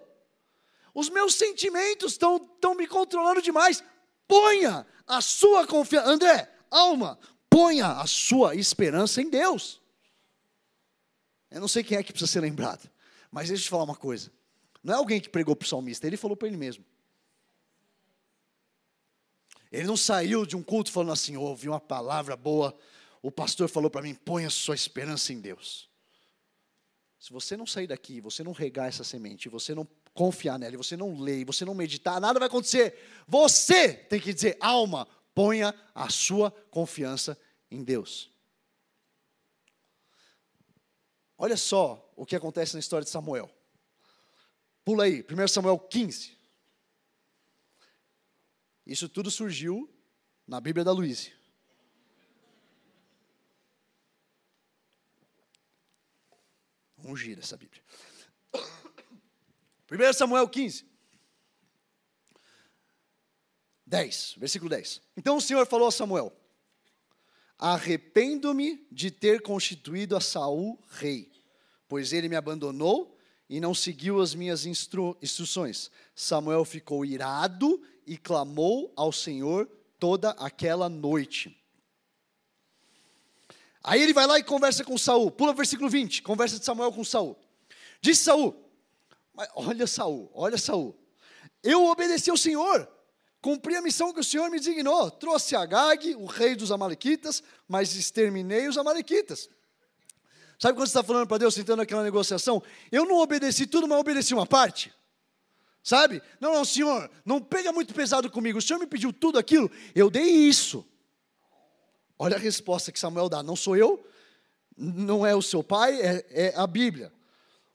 Os meus sentimentos estão, me controlando demais. Ponha a sua confiança. André, alma, ponha a sua esperança em Deus. Eu não sei quem é que precisa ser lembrado, mas deixa eu te falar uma coisa. Não é alguém que pregou para o salmista, ele falou para ele mesmo. Ele não saiu de um culto falando assim, ouvi uma palavra boa, o pastor falou para mim: ponha sua esperança em Deus. Se você não sair daqui, você não regar essa semente, você não confiar nela, você não ler, você não meditar, nada vai acontecer. Você tem que dizer, alma, ponha a sua confiança em Deus. Olha só o que acontece na história de Samuel. Pula aí, 1 Samuel 15. Isso tudo surgiu na Bíblia da Luíse. Ungir essa Bíblia. 1 Samuel 15. 10, versículo 10. Então o Senhor falou a Samuel: Arrependo-me de ter constituído a Saul rei, pois ele me abandonou e não seguiu as minhas instru instruções. Samuel ficou irado e clamou ao Senhor toda aquela noite. Aí ele vai lá e conversa com Saul. Pula o versículo 20, conversa de Samuel com Saul. Diz Saul: Olha Saul, olha Saul. Eu obedeci ao Senhor, cumpri a missão que o Senhor me designou. Trouxe Agag, o rei dos amalequitas, mas exterminei os amalequitas. Sabe quando você está falando para Deus, sentando aquela negociação? Eu não obedeci tudo, mas obedeci uma parte. Sabe? Não, não, Senhor, não pega muito pesado comigo. O Senhor me pediu tudo aquilo, eu dei isso. Olha a resposta que Samuel dá: não sou eu, não é o seu pai, é, é a Bíblia.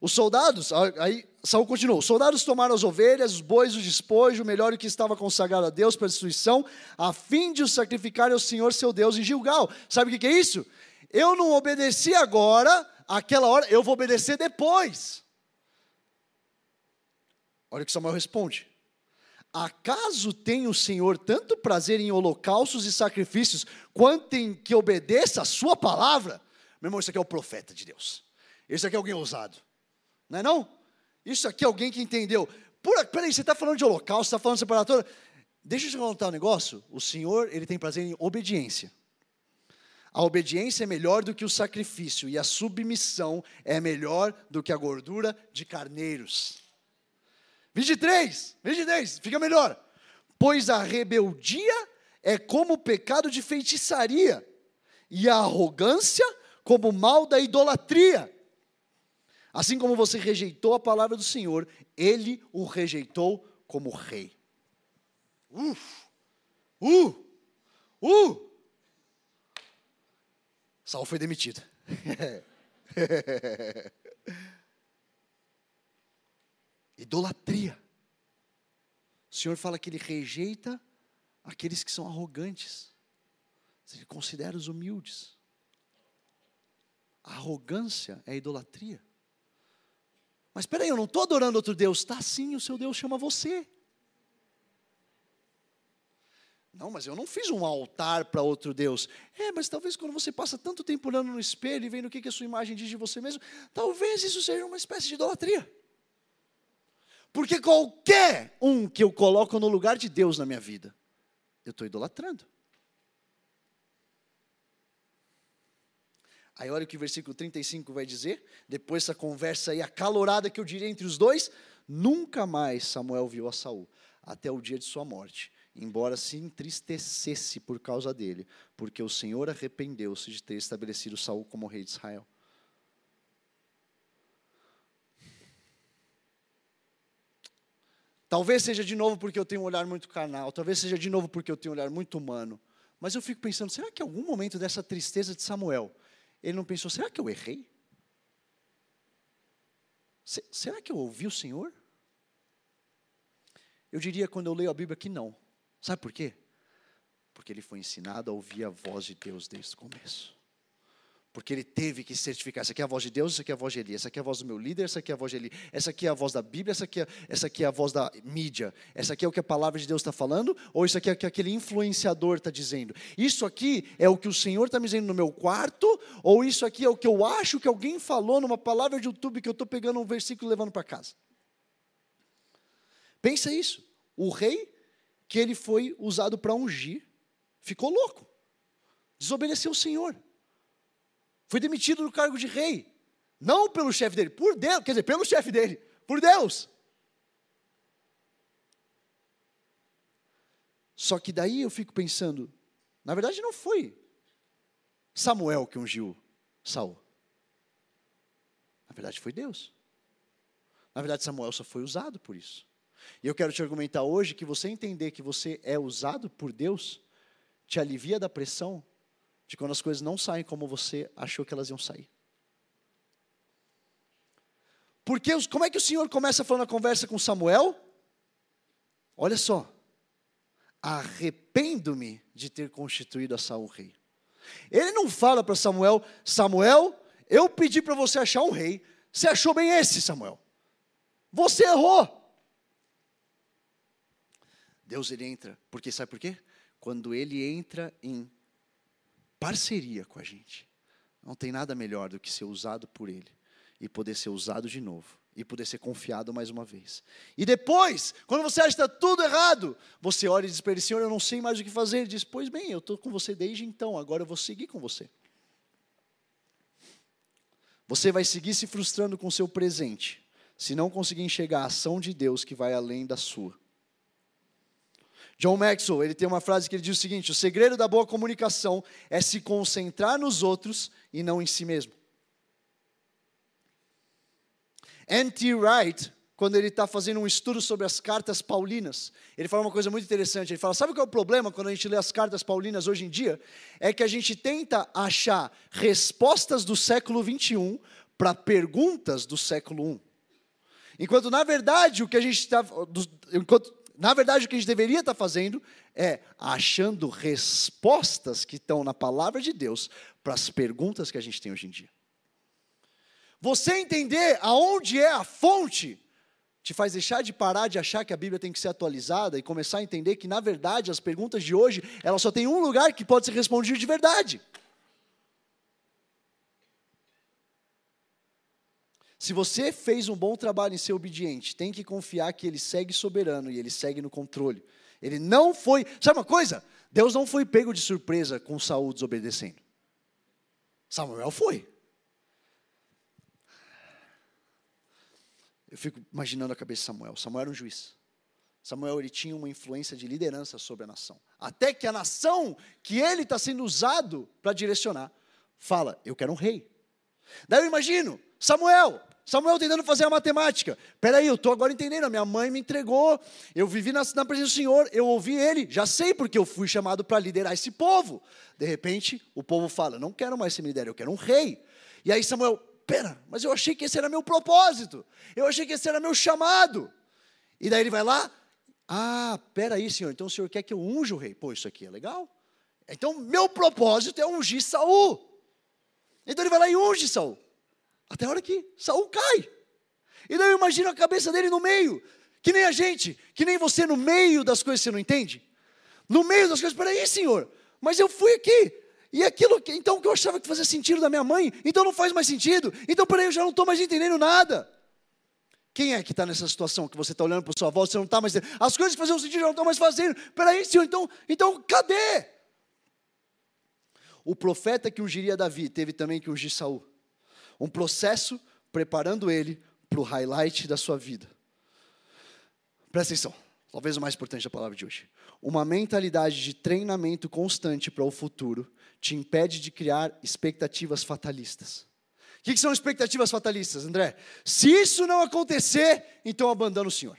Os soldados, aí Saul continuou: os soldados tomaram as ovelhas, os bois, o despojo, o melhor que estava consagrado a Deus para destruição, a fim de os sacrificar ao Senhor seu Deus em Gilgal. Sabe o que é isso? Eu não obedeci agora, aquela hora, eu vou obedecer depois. Olha o que Samuel responde: Acaso tem o Senhor tanto prazer em holocaustos e sacrifícios, quanto em que obedeça a sua palavra? Meu irmão, isso aqui é o profeta de Deus. Esse aqui é alguém ousado. Não é não? Isso aqui é alguém que entendeu. Por, peraí, você está falando de holocausto, está falando de separatória. Deixa eu te contar um negócio. O Senhor, Ele tem prazer em obediência. A obediência é melhor do que o sacrifício, e a submissão é melhor do que a gordura de carneiros. 23, 23, fica melhor. Pois a rebeldia é como o pecado de feitiçaria, e a arrogância como o mal da idolatria. Assim como você rejeitou a palavra do Senhor, ele o rejeitou como rei. Uh! Uh! Uh! Saul foi demitido. Idolatria. O Senhor fala que ele rejeita aqueles que são arrogantes. Ele considera os humildes. A arrogância é idolatria. Mas espera aí, eu não estou adorando outro Deus. Está sim, o seu Deus chama você. Não, mas eu não fiz um altar para outro Deus. É, mas talvez quando você passa tanto tempo olhando no espelho e vendo o que, que a sua imagem diz de você mesmo, talvez isso seja uma espécie de idolatria. Porque qualquer um que eu coloco no lugar de Deus na minha vida, eu estou idolatrando. Aí olha o que o versículo 35 vai dizer, depois dessa conversa aí acalorada que eu diria entre os dois, nunca mais Samuel viu a Saul, até o dia de sua morte, embora se entristecesse por causa dele, porque o Senhor arrependeu-se de ter estabelecido Saul como rei de Israel. Talvez seja de novo porque eu tenho um olhar muito carnal, talvez seja de novo porque eu tenho um olhar muito humano, mas eu fico pensando, será que em algum momento dessa tristeza de Samuel, ele não pensou: será que eu errei? Será que eu ouvi o Senhor? Eu diria quando eu leio a Bíblia que não. Sabe por quê? Porque ele foi ensinado a ouvir a voz de Deus desde o começo. Porque ele teve que certificar. Essa aqui é a voz de Deus, essa aqui é a voz de Eli. Essa aqui é a voz do meu líder, essa aqui é a voz de Eli. Essa aqui é a voz da Bíblia, essa aqui é, essa aqui é a voz da mídia. Essa aqui é o que a palavra de Deus está falando, ou isso aqui é o que aquele influenciador está dizendo. Isso aqui é o que o Senhor está me dizendo no meu quarto, ou isso aqui é o que eu acho que alguém falou numa palavra de YouTube que eu estou pegando um versículo e levando para casa. Pensa isso. O rei que ele foi usado para ungir ficou louco. Desobedeceu o Senhor. Foi demitido do cargo de rei. Não pelo chefe dele, por Deus, quer dizer, pelo chefe dele, por Deus. Só que daí eu fico pensando, na verdade não foi Samuel que ungiu Saul. Na verdade foi Deus. Na verdade Samuel só foi usado por isso. E eu quero te argumentar hoje que você entender que você é usado por Deus te alivia da pressão de quando as coisas não saem como você achou que elas iam sair. Porque como é que o Senhor começa falando a conversa com Samuel? Olha só. Arrependo-me de ter constituído a Saul rei. Ele não fala para Samuel, Samuel, eu pedi para você achar um rei. Você achou bem esse, Samuel? Você errou. Deus ele entra, porque sabe por quê? Quando ele entra em parceria com a gente. Não tem nada melhor do que ser usado por ele e poder ser usado de novo e poder ser confiado mais uma vez. E depois, quando você acha que está tudo errado, você olha e diz para ele: Senhor, eu não sei mais o que fazer. Ele diz: Pois bem, eu estou com você desde então, agora eu vou seguir com você. Você vai seguir se frustrando com o seu presente, se não conseguir enxergar a ação de Deus que vai além da sua. John Maxwell, ele tem uma frase que ele diz o seguinte: o segredo da boa comunicação é se concentrar nos outros e não em si mesmo. N.T. Wright, quando ele está fazendo um estudo sobre as cartas paulinas, ele fala uma coisa muito interessante. Ele fala: sabe qual é o problema quando a gente lê as cartas paulinas hoje em dia? É que a gente tenta achar respostas do século 21 para perguntas do século 1. Enquanto, na verdade, o que a gente está. Enquanto, na verdade, o que a gente deveria estar fazendo é achando respostas que estão na palavra de Deus para as perguntas que a gente tem hoje em dia. Você entender aonde é a fonte te faz deixar de parar de achar que a Bíblia tem que ser atualizada e começar a entender que, na verdade, as perguntas de hoje, elas só têm um lugar que pode ser respondido de verdade. Se você fez um bom trabalho em ser obediente, tem que confiar que ele segue soberano e ele segue no controle. Ele não foi. Sabe uma coisa? Deus não foi pego de surpresa com Saul desobedecendo. Samuel foi. Eu fico imaginando a cabeça de Samuel. Samuel era um juiz. Samuel ele tinha uma influência de liderança sobre a nação. Até que a nação que ele está sendo usado para direcionar fala: Eu quero um rei. Daí eu imagino, Samuel, Samuel tentando fazer a matemática. Peraí, eu estou agora entendendo. A minha mãe me entregou. Eu vivi na, na, presença do Senhor. Eu ouvi ele. Já sei porque eu fui chamado para liderar esse povo. De repente, o povo fala: Não quero mais ser líder, eu quero um rei. E aí Samuel, pera, mas eu achei que esse era meu propósito, eu achei que esse era meu chamado. E daí ele vai lá, ah, pera aí, senhor, então o senhor quer que eu unja o rei? Pô, isso aqui é legal. Então, meu propósito é ungir Saul. Então ele vai lá e unge Saul. Até a hora que Saul cai. E daí eu imagino a cabeça dele no meio, que nem a gente, que nem você no meio das coisas você não entende. No meio das coisas, peraí, senhor, mas eu fui aqui, e aquilo que, então, que eu achava que fazia sentido da minha mãe, então não faz mais sentido. Então, peraí, eu já não estou mais entendendo nada. Quem é que está nessa situação que você está olhando para sua volta, você não está mais. As coisas que faziam sentido já não estão mais fazendo. Peraí, senhor, então, então cadê? O profeta que ungiria Davi teve também que ungir Saul. Um processo preparando ele para o highlight da sua vida. Presta atenção, talvez o mais importante da palavra de hoje. Uma mentalidade de treinamento constante para o futuro te impede de criar expectativas fatalistas. O que, que são expectativas fatalistas, André? Se isso não acontecer, então abandona o Senhor.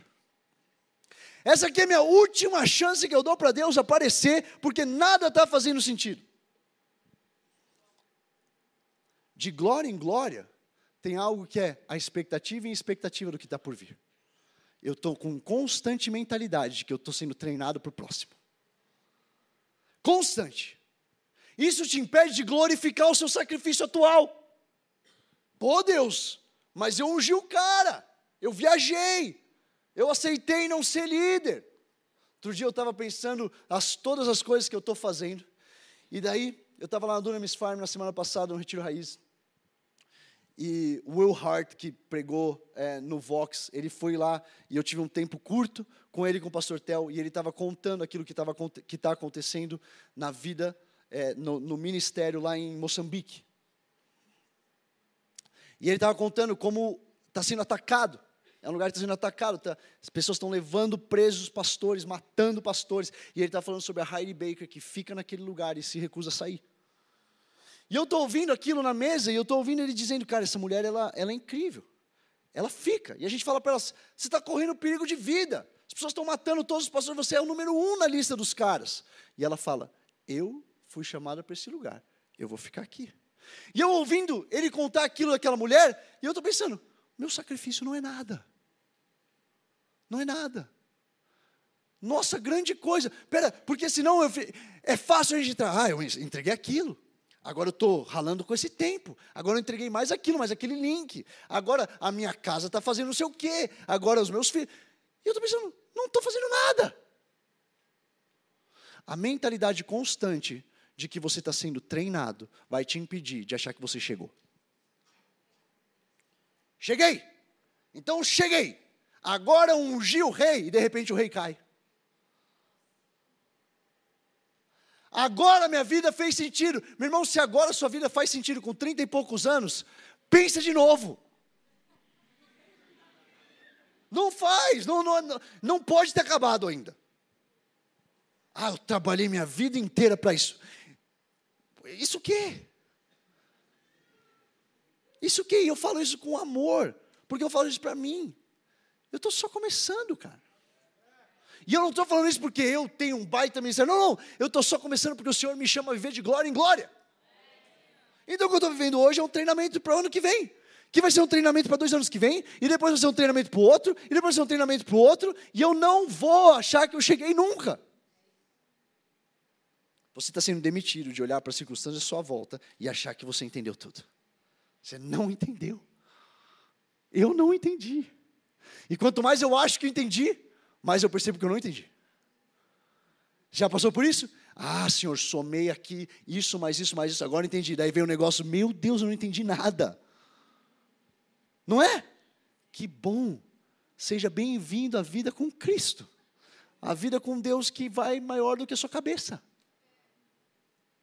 Essa aqui é a minha última chance que eu dou para Deus aparecer, porque nada está fazendo sentido. De glória em glória, tem algo que é a expectativa e a expectativa do que está por vir. Eu estou com constante mentalidade de que eu estou sendo treinado para o próximo. Constante. Isso te impede de glorificar o seu sacrifício atual. Pô, Deus, mas eu ungi o cara, eu viajei, eu aceitei não ser líder. Outro dia eu estava pensando as, todas as coisas que eu estou fazendo, e daí eu estava lá na Dunamis Farm na semana passada, no Retiro Raiz, e Will Hart, que pregou é, no Vox, ele foi lá e eu tive um tempo curto com ele, com o pastor Tel, e ele estava contando aquilo que está acontecendo na vida é, no, no ministério lá em Moçambique. E ele estava contando como está sendo atacado. É um lugar que está sendo atacado. Tá, as pessoas estão levando presos pastores, matando pastores. E ele está falando sobre a Heidi Baker, que fica naquele lugar e se recusa a sair. E eu estou ouvindo aquilo na mesa e eu estou ouvindo ele dizendo, cara, essa mulher ela, ela é incrível. Ela fica. E a gente fala para ela, você está correndo perigo de vida. As pessoas estão matando todos os pastores, você é o número um na lista dos caras. E ela fala, eu fui chamada para esse lugar, eu vou ficar aqui. E eu ouvindo ele contar aquilo daquela mulher, e eu estou pensando, meu sacrifício não é nada. Não é nada. Nossa, grande coisa. Pera, porque senão eu, é fácil a gente entrar. Ah, eu entreguei aquilo. Agora eu estou ralando com esse tempo. Agora eu entreguei mais aquilo, mais aquele link. Agora a minha casa está fazendo não sei o quê. Agora os meus filhos. E eu estou pensando, não estou fazendo nada. A mentalidade constante de que você está sendo treinado vai te impedir de achar que você chegou. Cheguei! Então cheguei! Agora ungi o rei e de repente o rei cai. Agora minha vida fez sentido. Meu irmão, se agora sua vida faz sentido com 30 e poucos anos, pensa de novo. Não faz, não, não, não pode ter acabado ainda. Ah, eu trabalhei minha vida inteira para isso. Isso o quê? Isso o quê? Eu falo isso com amor, porque eu falo isso para mim. Eu estou só começando, cara. E eu não estou falando isso porque eu tenho um baita ministério. Não, não. Eu estou só começando porque o Senhor me chama a viver de glória em glória. Então o que eu estou vivendo hoje é um treinamento para o ano que vem. Que vai ser um treinamento para dois anos que vem, e depois vai ser um treinamento para o outro, e depois vai ser um treinamento para o outro, e eu não vou achar que eu cheguei nunca. Você está sendo demitido de olhar para as circunstâncias à sua volta e achar que você entendeu tudo. Você não entendeu. Eu não entendi. E quanto mais eu acho que entendi, mais eu percebo que eu não entendi. Já passou por isso? Ah, senhor, somei aqui isso, mais isso, mais isso, agora entendi. Daí vem o um negócio, meu Deus, eu não entendi nada. Não é? Que bom. Seja bem-vindo à vida com Cristo. A vida com Deus que vai maior do que a sua cabeça.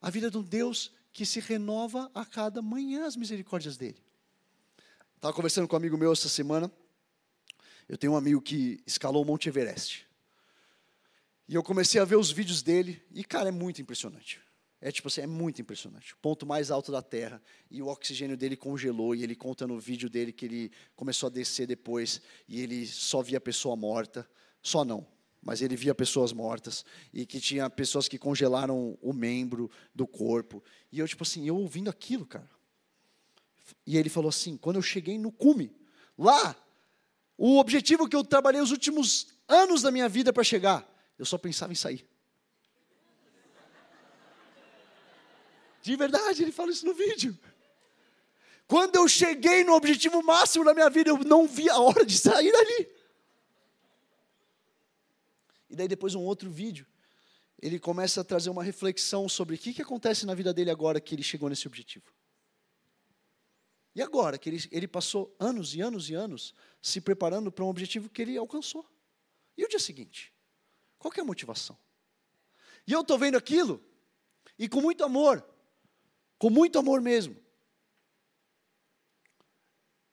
A vida de um Deus que se renova a cada manhã as misericórdias dele. Estava conversando com um amigo meu essa semana. Eu tenho um amigo que escalou o Monte Everest. E eu comecei a ver os vídeos dele, e cara, é muito impressionante. É tipo assim, é muito impressionante. O ponto mais alto da Terra, e o oxigênio dele congelou, e ele conta no vídeo dele que ele começou a descer depois, e ele só via pessoa morta. Só não, mas ele via pessoas mortas, e que tinha pessoas que congelaram o membro do corpo. E eu, tipo assim, eu ouvindo aquilo, cara. E ele falou assim: quando eu cheguei no cume, lá o objetivo que eu trabalhei os últimos anos da minha vida para chegar, eu só pensava em sair. De verdade, ele fala isso no vídeo. Quando eu cheguei no objetivo máximo da minha vida, eu não vi a hora de sair dali. E daí depois um outro vídeo, ele começa a trazer uma reflexão sobre o que, que acontece na vida dele agora que ele chegou nesse objetivo. E agora que ele, ele passou anos e anos e anos se preparando para um objetivo que ele alcançou. E o dia seguinte? Qual é a motivação? E eu estou vendo aquilo, e com muito amor, com muito amor mesmo,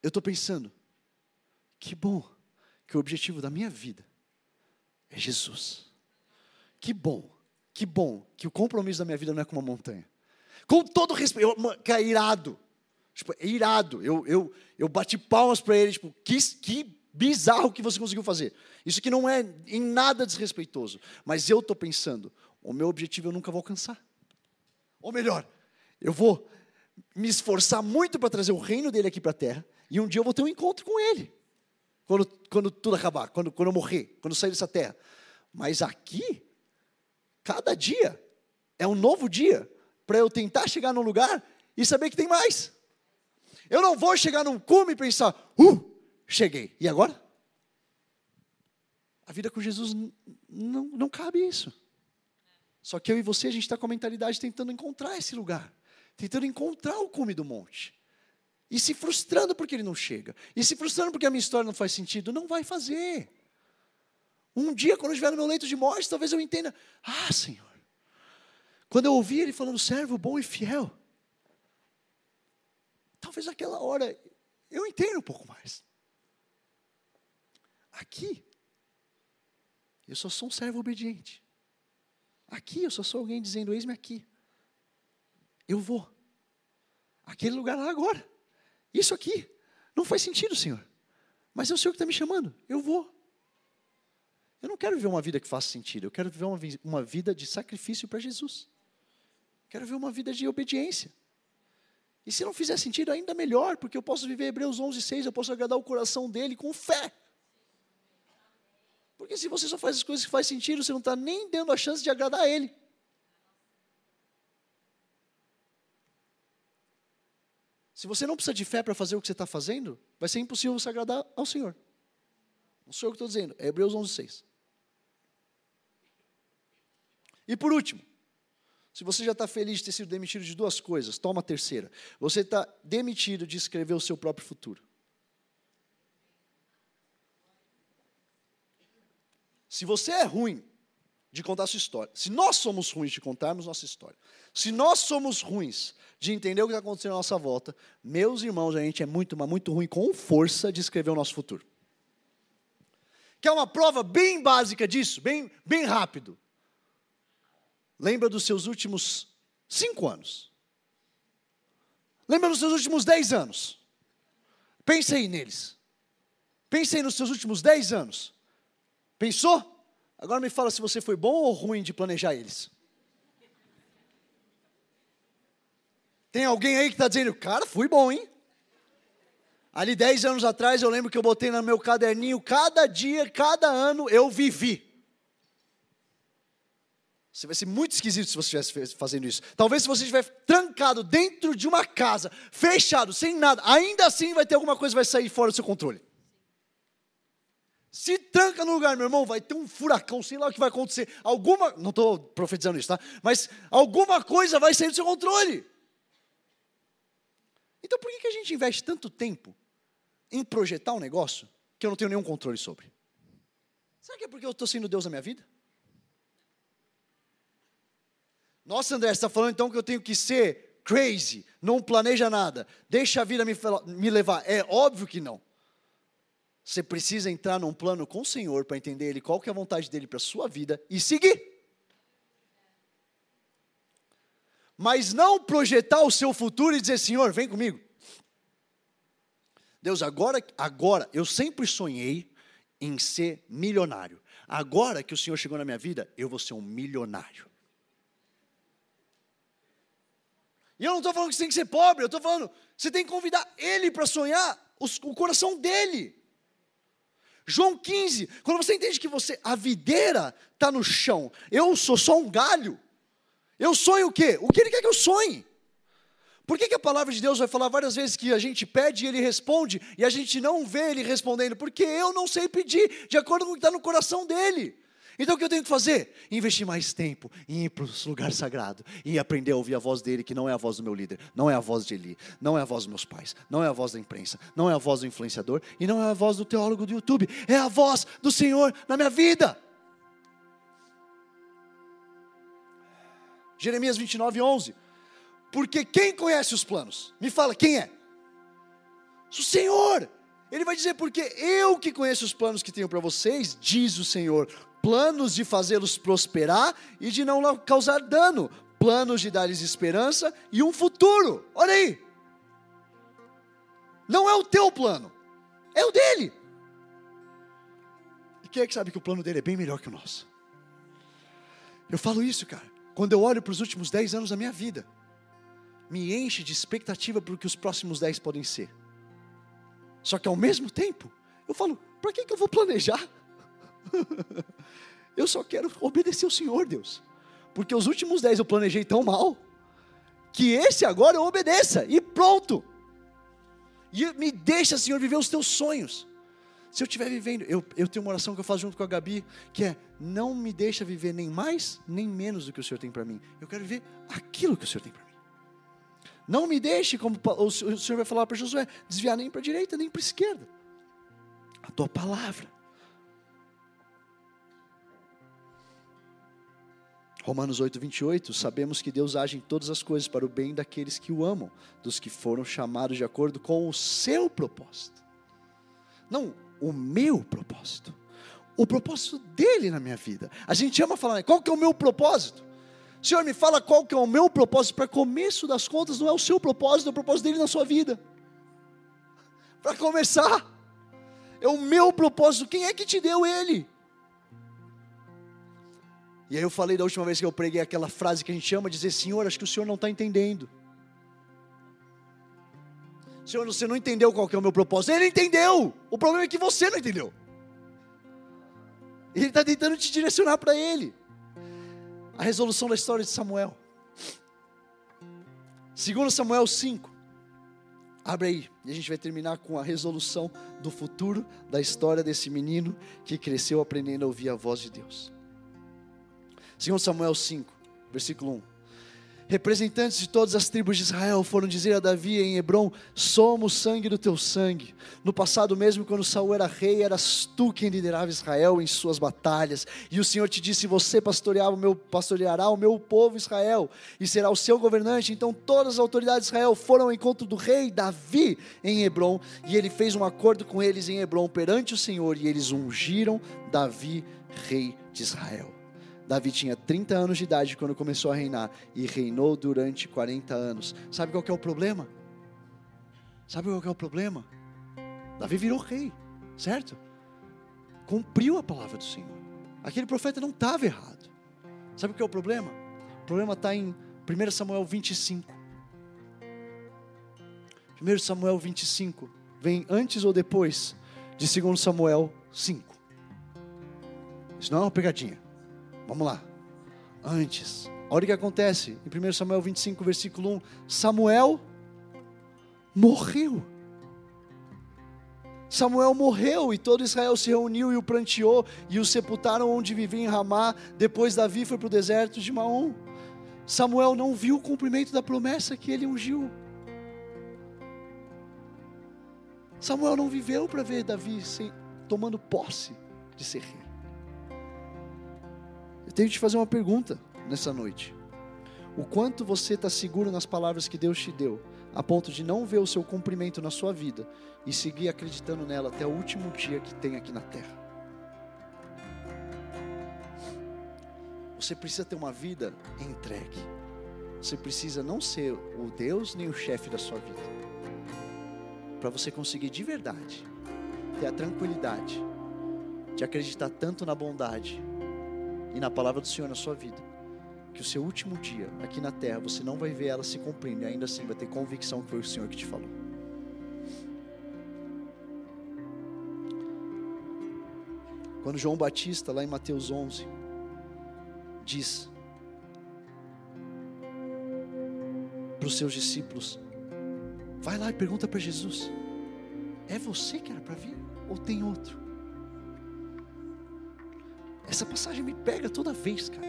eu estou pensando, que bom que o objetivo da minha vida é Jesus. Que bom, que bom que o compromisso da minha vida não é com uma montanha. Com todo respeito, que é irado. Tipo, é irado. Eu, eu, eu bati palmas para ele, tipo, que, que bizarro que você conseguiu fazer. Isso aqui não é em nada desrespeitoso. Mas eu estou pensando, o meu objetivo eu nunca vou alcançar. Ou melhor, eu vou me esforçar muito para trazer o reino dele aqui para a terra, e um dia eu vou ter um encontro com ele. Quando, quando tudo acabar, quando, quando eu morrer, quando eu sair dessa terra. Mas aqui, cada dia é um novo dia para eu tentar chegar num lugar e saber que tem mais. Eu não vou chegar num cume e pensar, uh, cheguei. E agora? A vida com Jesus não, não cabe isso. Só que eu e você, a gente está com a mentalidade tentando encontrar esse lugar, tentando encontrar o cume do monte. E se frustrando porque ele não chega. E se frustrando porque a minha história não faz sentido. Não vai fazer. Um dia, quando eu estiver no meu leito de morte, talvez eu entenda: Ah, Senhor. Quando eu ouvi ele falando, servo bom e fiel, Talvez naquela hora eu entenda um pouco mais. Aqui, eu só sou um servo obediente. Aqui, eu só sou alguém dizendo: Eis-me aqui. Eu vou. Aquele lugar lá agora. Isso aqui. Não faz sentido, Senhor. Mas é o Senhor que está me chamando. Eu vou. Eu não quero viver uma vida que faça sentido. Eu quero viver uma, uma vida de sacrifício para Jesus. Quero viver uma vida de obediência. E se não fizer sentido, ainda melhor, porque eu posso viver Hebreus 11, 6, eu posso agradar o coração dele com fé. Porque se você só faz as coisas que faz sentido, você não está nem dando a chance de agradar a ele. Se você não precisa de fé para fazer o que você está fazendo, vai ser impossível você agradar ao Senhor. Não sou eu que estou dizendo, é Hebreus 11, 6. E por último, se você já está feliz de ter sido demitido de duas coisas, toma a terceira. Você está demitido de escrever o seu próprio futuro. Se você é ruim de contar sua história, se nós somos ruins de contarmos nossa história, se nós somos ruins de entender o que está acontecendo à nossa volta, meus irmãos, a gente é muito, mas muito ruim com força de escrever o nosso futuro. Quer uma prova bem básica disso, bem, bem rápido? Lembra dos seus últimos cinco anos. Lembra dos seus últimos dez anos. Pense aí neles. Pense aí nos seus últimos dez anos. Pensou? Agora me fala se você foi bom ou ruim de planejar eles. Tem alguém aí que está dizendo, cara, fui bom, hein? Ali dez anos atrás eu lembro que eu botei no meu caderninho, cada dia, cada ano eu vivi. Você vai ser muito esquisito se você estivesse fazendo isso. Talvez se você estiver trancado dentro de uma casa, fechado, sem nada, ainda assim vai ter alguma coisa que vai sair fora do seu controle. Se tranca no lugar, meu irmão, vai ter um furacão, sei lá o que vai acontecer. Alguma, não estou profetizando isso, tá? Mas alguma coisa vai sair do seu controle. Então por que, que a gente investe tanto tempo em projetar um negócio que eu não tenho nenhum controle sobre? Será que é porque eu estou sendo Deus na minha vida? Nossa, André, você está falando então que eu tenho que ser crazy, não planeja nada, deixa a vida me, me levar. É óbvio que não. Você precisa entrar num plano com o Senhor para entender Ele, qual que é a vontade dele para a sua vida e seguir. Mas não projetar o seu futuro e dizer, Senhor, vem comigo. Deus, agora, agora, eu sempre sonhei em ser milionário. Agora que o Senhor chegou na minha vida, eu vou ser um milionário. E eu não estou falando que você tem que ser pobre, eu estou falando, você tem que convidar ele para sonhar o coração dele. João 15, quando você entende que você, a videira está no chão, eu sou só um galho, eu sonho o quê? O que ele quer que eu sonhe? Por que, que a palavra de Deus vai falar várias vezes que a gente pede e ele responde, e a gente não vê ele respondendo? Porque eu não sei pedir de acordo com o que está no coração dele. Então o que eu tenho que fazer? Investir mais tempo em ir para os lugares sagrados e aprender a ouvir a voz dele, que não é a voz do meu líder, não é a voz de Eli, não é a voz dos meus pais, não é a voz da imprensa, não é a voz do influenciador e não é a voz do teólogo do YouTube, é a voz do Senhor na minha vida. Jeremias 29, 11. Porque quem conhece os planos? Me fala, quem é? O Senhor. Ele vai dizer, porque eu que conheço os planos que tenho para vocês, diz o Senhor, planos de fazê-los prosperar e de não causar dano, planos de dar-lhes esperança e um futuro. Olha aí. Não é o teu plano, é o dele. E quem é que sabe que o plano dele é bem melhor que o nosso? Eu falo isso, cara, quando eu olho para os últimos 10 anos da minha vida, me enche de expectativa para o que os próximos 10 podem ser. Só que ao mesmo tempo, eu falo, para que, que eu vou planejar? eu só quero obedecer ao Senhor, Deus. Porque os últimos dez eu planejei tão mal, que esse agora eu obedeça, e pronto. E me deixa, Senhor, viver os teus sonhos. Se eu estiver vivendo, eu, eu tenho uma oração que eu faço junto com a Gabi, que é: não me deixa viver nem mais, nem menos do que o Senhor tem para mim. Eu quero viver aquilo que o Senhor tem para mim. Não me deixe, como o Senhor vai falar para Josué, desviar nem para a direita, nem para a esquerda. A tua palavra. Romanos 8, 28, sabemos que Deus age em todas as coisas para o bem daqueles que o amam, dos que foram chamados de acordo com o seu propósito. Não o meu propósito. O propósito dele na minha vida. A gente ama falar, qual que é o meu propósito? Senhor, me fala qual que é o meu propósito. Para começo das contas, não é o seu propósito, é o propósito dele na sua vida. Para começar, é o meu propósito. Quem é que te deu ele? E aí eu falei da última vez que eu preguei aquela frase que a gente ama dizer, Senhor, acho que o Senhor não está entendendo. Senhor, você não entendeu qual que é o meu propósito. Ele entendeu. O problema é que você não entendeu. Ele está tentando te direcionar para ele. A resolução da história de Samuel. Segundo Samuel 5. Abre aí, e a gente vai terminar com a resolução do futuro da história desse menino que cresceu aprendendo a ouvir a voz de Deus. 2 Samuel 5, versículo 1. Representantes de todas as tribos de Israel foram dizer a Davi em Hebron: Somos sangue do teu sangue. No passado mesmo, quando Saul era rei, eras tu quem liderava Israel em suas batalhas. E o Senhor te disse: Você pastoreará o meu, pastoreará o meu povo Israel e será o seu governante. Então todas as autoridades de Israel foram ao encontro do rei Davi em Hebron, e ele fez um acordo com eles em Hebron perante o Senhor, e eles ungiram Davi rei de Israel. Davi tinha 30 anos de idade quando começou a reinar e reinou durante 40 anos. Sabe qual é o problema? Sabe qual é o problema? Davi virou rei, certo? Cumpriu a palavra do Senhor. Aquele profeta não estava errado. Sabe o que é o problema? O problema está em 1 Samuel 25. 1 Samuel 25 vem antes ou depois de 2 Samuel 5. Isso não é uma pegadinha. Vamos lá. Antes, olha o que acontece em 1 Samuel 25, versículo 1: Samuel morreu. Samuel morreu e todo Israel se reuniu e o pranteou e o sepultaram onde vivia em Ramá. Depois Davi foi para o deserto de Maom. Samuel não viu o cumprimento da promessa que ele ungiu. Samuel não viveu para ver Davi sem, tomando posse de ser rei. Eu tenho que te fazer uma pergunta nessa noite. O quanto você está seguro nas palavras que Deus te deu, a ponto de não ver o seu cumprimento na sua vida e seguir acreditando nela até o último dia que tem aqui na terra? Você precisa ter uma vida entregue. Você precisa não ser o Deus nem o chefe da sua vida. Para você conseguir de verdade ter a tranquilidade de acreditar tanto na bondade e na palavra do Senhor na sua vida. Que o seu último dia aqui na terra você não vai ver ela se cumprindo e ainda assim vai ter convicção que foi o Senhor que te falou. Quando João Batista, lá em Mateus 11, diz para os seus discípulos: Vai lá e pergunta para Jesus: É você que era para vir ou tem outro? Essa passagem me pega toda vez, cara.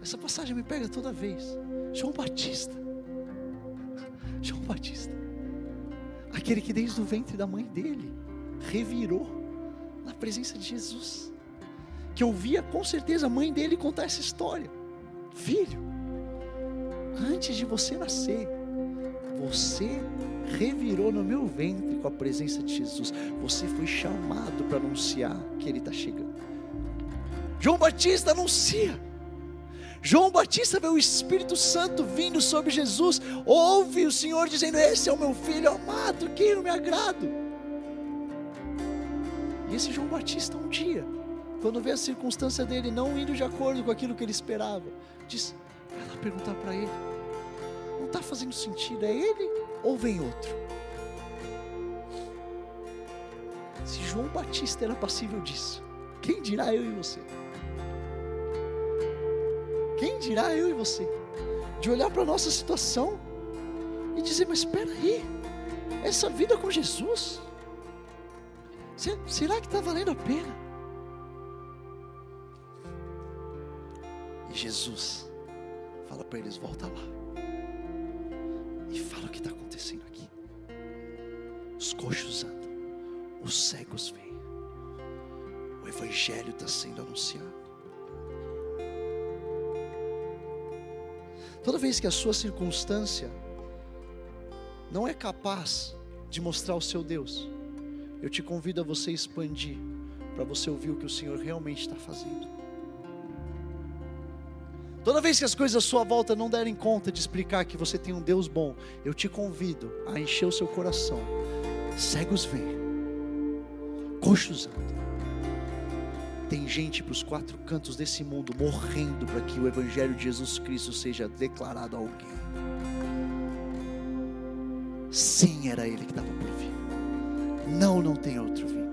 Essa passagem me pega toda vez. João Batista. João Batista. Aquele que desde o ventre da mãe dele revirou na presença de Jesus. Que ouvia com certeza a mãe dele contar essa história. Filho, antes de você nascer, você revirou no meu ventre com a presença de Jesus. Você foi chamado para anunciar que Ele está chegando. João Batista anuncia. João Batista vê o Espírito Santo vindo sobre Jesus, ouve o Senhor dizendo: Esse é o meu filho amado, quem eu me agrado. E esse João Batista, um dia, quando vê a circunstância dele não indo de acordo com aquilo que ele esperava, diz: Vai lá perguntar para ele: Não está fazendo sentido, é ele ou vem outro? Se João Batista era passível disso, quem dirá eu e você? Quem dirá eu e você? De olhar para a nossa situação e dizer: Mas espera aí, essa vida com Jesus, será que está valendo a pena? E Jesus fala para eles: Volta lá e fala o que está acontecendo aqui. Os coxos andam, os cegos vêm, o Evangelho está sendo anunciado. Toda vez que a sua circunstância não é capaz de mostrar o seu Deus, eu te convido a você expandir para você ouvir o que o Senhor realmente está fazendo. Toda vez que as coisas à sua volta não derem conta de explicar que você tem um Deus bom, eu te convido a encher o seu coração. Cegos vêm, coxos andam tem gente para os quatro cantos desse mundo morrendo para que o Evangelho de Jesus Cristo seja declarado a alguém. Sim, era Ele que estava por vir. Não, não tem outro vir.